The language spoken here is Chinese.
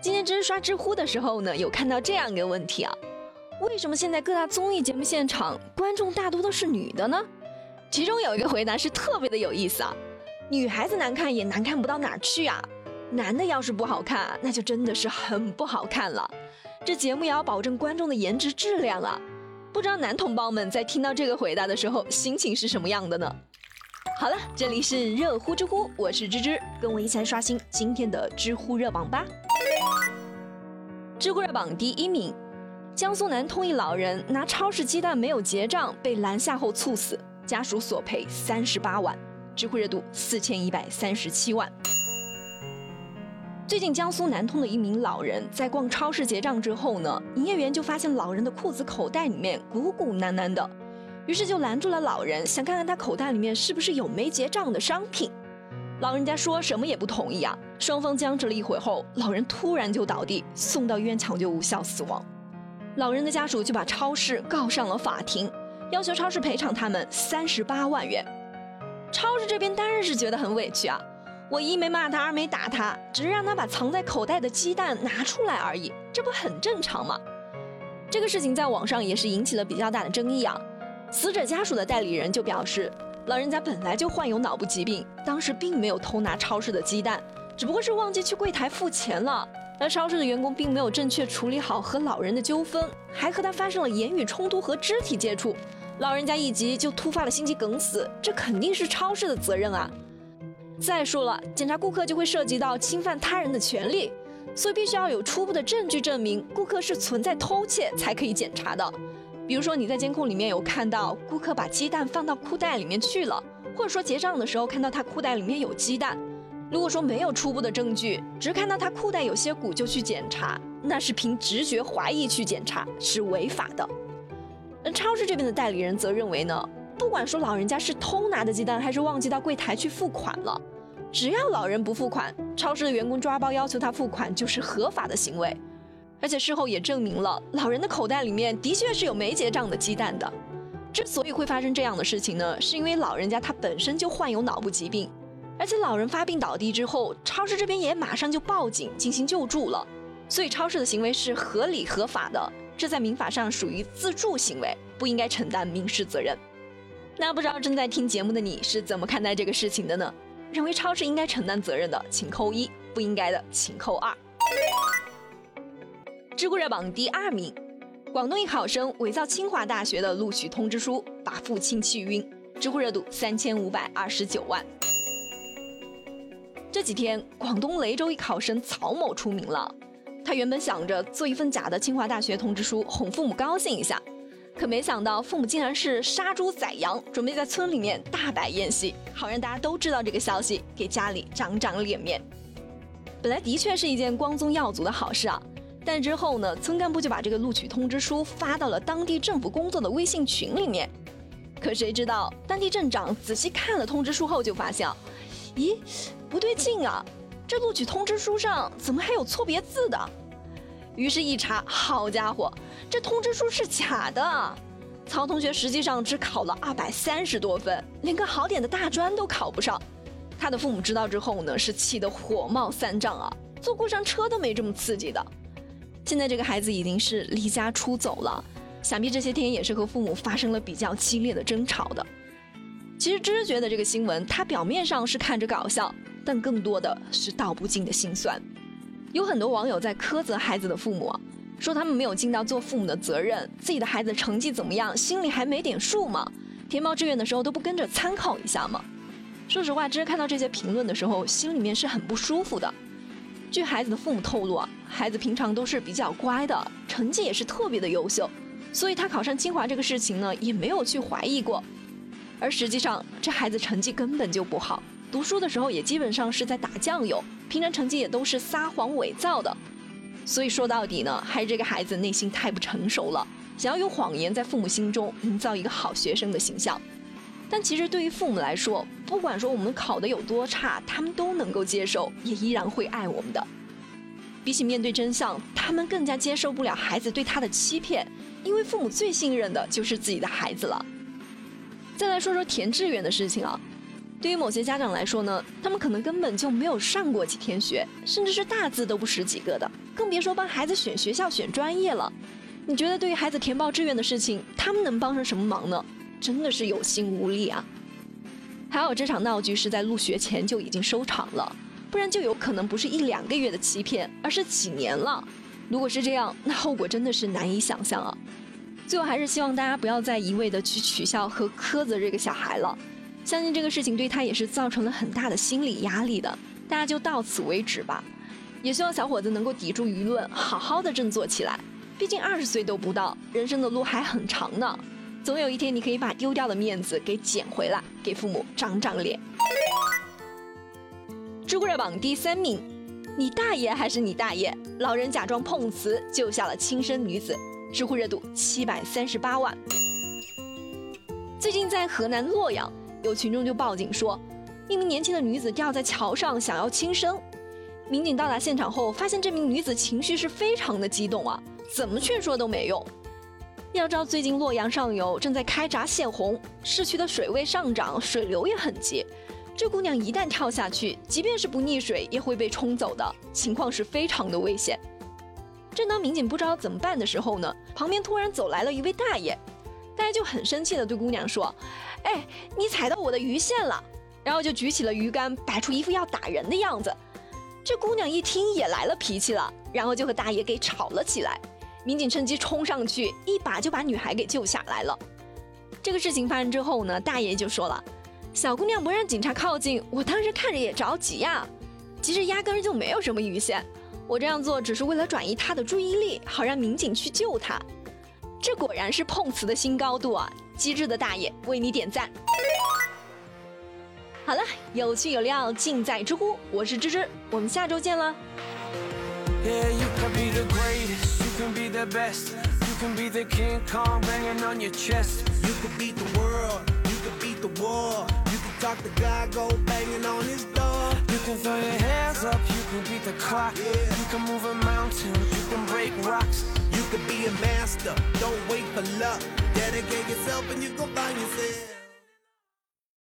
今天知刷知乎的时候呢，有看到这样一个问题啊：为什么现在各大综艺节目现场观众大多都是女的呢？其中有一个回答是特别的有意思啊，女孩子难看也难看不到哪去啊，男的要是不好看，那就真的是很不好看了。这节目也要保证观众的颜值质量啊。不知道男同胞们在听到这个回答的时候，心情是什么样的呢？好了，这里是热乎知乎，我是芝芝，跟我一起来刷新今天的知乎热榜吧。知乎热榜第一名，江苏南通一老人拿超市鸡蛋没有结账被拦下后猝死，家属索赔三十八万，知乎热度四千一百三十七万。最近江苏南通的一名老人在逛超市结账之后呢，营业员就发现老人的裤子口袋里面鼓鼓囊囊的，于是就拦住了老人，想看看他口袋里面是不是有没结账的商品。老人家说什么也不同意啊！双方僵持了一会后，老人突然就倒地，送到医院抢救无效死亡。老人的家属就把超市告上了法庭，要求超市赔偿他们三十八万元。超市这边当然是觉得很委屈啊！我一没骂他，二没打他，只是让他把藏在口袋的鸡蛋拿出来而已，这不很正常吗？这个事情在网上也是引起了比较大的争议啊！死者家属的代理人就表示。老人家本来就患有脑部疾病，当时并没有偷拿超市的鸡蛋，只不过是忘记去柜台付钱了。而超市的员工并没有正确处理好和老人的纠纷，还和他发生了言语冲突和肢体接触，老人家一急就突发了心肌梗死，这肯定是超市的责任啊！再说了，检查顾客就会涉及到侵犯他人的权利，所以必须要有初步的证据证明顾客是存在偷窃才可以检查的。比如说你在监控里面有看到顾客把鸡蛋放到裤袋里面去了，或者说结账的时候看到他裤袋里面有鸡蛋，如果说没有初步的证据，只看到他裤袋有些鼓就去检查，那是凭直觉怀疑去检查是违法的。而超市这边的代理人则认为呢，不管说老人家是偷拿的鸡蛋还是忘记到柜台去付款了，只要老人不付款，超市的员工抓包要求他付款就是合法的行为。而且事后也证明了，老人的口袋里面的确是有没结账的鸡蛋的。之所以会发生这样的事情呢，是因为老人家他本身就患有脑部疾病，而且老人发病倒地之后，超市这边也马上就报警进行救助了，所以超市的行为是合理合法的，这在民法上属于自助行为，不应该承担民事责任。那不知道正在听节目的你是怎么看待这个事情的呢？认为超市应该承担责任的，请扣一；不应该的，请扣二。知乎热榜第二名，广东一考生伪造清华大学的录取通知书，把父亲气晕。知乎热度三千五百二十九万。这几天，广东雷州一考生曹某出名了。他原本想着做一份假的清华大学通知书，哄父母高兴一下，可没想到父母竟然是杀猪宰羊，准备在村里面大摆宴席，好让大家都知道这个消息，给家里长长脸面。本来的确是一件光宗耀祖的好事啊。但之后呢，村干部就把这个录取通知书发到了当地政府工作的微信群里面。可谁知道，当地镇长仔细看了通知书后就发现，咦，不对劲啊，这录取通知书上怎么还有错别字的？于是，一查，好家伙，这通知书是假的。曹同学实际上只考了二百三十多分，连个好点的大专都考不上。他的父母知道之后呢，是气得火冒三丈啊，坐过山车都没这么刺激的。现在这个孩子已经是离家出走了，想必这些天也是和父母发生了比较激烈的争吵的。其实芝芝觉得这个新闻，它表面上是看着搞笑，但更多的是道不尽的心酸。有很多网友在苛责孩子的父母，说他们没有尽到做父母的责任，自己的孩子成绩怎么样，心里还没点数吗？填报志愿的时候都不跟着参考一下吗？说实话，芝芝看到这些评论的时候，心里面是很不舒服的。据孩子的父母透露啊，孩子平常都是比较乖的，成绩也是特别的优秀，所以他考上清华这个事情呢，也没有去怀疑过。而实际上，这孩子成绩根本就不好，读书的时候也基本上是在打酱油，平常成绩也都是撒谎伪造的。所以说到底呢，还是这个孩子内心太不成熟了，想要用谎言在父母心中营造一个好学生的形象。但其实对于父母来说，不管说我们考得有多差，他们都能够接受，也依然会爱我们的。比起面对真相，他们更加接受不了孩子对他的欺骗，因为父母最信任的就是自己的孩子了。再来说说填志愿的事情啊，对于某些家长来说呢，他们可能根本就没有上过几天学，甚至是大字都不识几个的，更别说帮孩子选学校、选专业了。你觉得对于孩子填报志愿的事情，他们能帮上什么忙呢？真的是有心无力啊！还好这场闹剧是在入学前就已经收场了，不然就有可能不是一两个月的欺骗，而是几年了。如果是这样，那后果真的是难以想象啊！最后还是希望大家不要再一味的去取笑和苛责这个小孩了。相信这个事情对他也是造成了很大的心理压力的，大家就到此为止吧。也希望小伙子能够抵住舆论，好好的振作起来。毕竟二十岁都不到，人生的路还很长呢。总有一天你可以把丢掉的面子给捡回来，给父母长长脸。知乎热榜第三名，你大爷还是你大爷？老人假装碰瓷救下了轻生女子，知乎热度七百三十八万。最近在河南洛阳。有群众就报警说，一名年轻的女子掉在桥上，想要轻生。民警到达现场后，发现这名女子情绪是非常的激动啊，怎么劝说都没用。要知道，最近洛阳上游正在开闸泄洪，市区的水位上涨，水流也很急。这姑娘一旦跳下去，即便是不溺水，也会被冲走的，情况是非常的危险。正当民警不知道怎么办的时候呢，旁边突然走来了一位大爷。大爷就很生气的对姑娘说：“哎，你踩到我的鱼线了！”然后就举起了鱼竿，摆出一副要打人的样子。这姑娘一听也来了脾气了，然后就和大爷给吵了起来。民警趁机冲上去，一把就把女孩给救下来了。这个事情发生之后呢，大爷就说了：“小姑娘不让警察靠近，我当时看着也着急呀。其实压根儿就没有什么鱼线，我这样做只是为了转移她的注意力，好让民警去救她。”这果然是碰瓷的新高度啊！机智的大爷为你点赞。好了，有趣有料尽在知乎，我是芝芝，我们下周见了。You could be the best. You can be the King Kong banging on your chest. You could beat the world, you could beat the war. You could talk to God, go banging on his door. You can throw your hands up, you can beat the clock. Yeah. You can move a mountain, you can break rocks. You could be a master, don't wait for luck. Dedicate yourself and you can find yourself.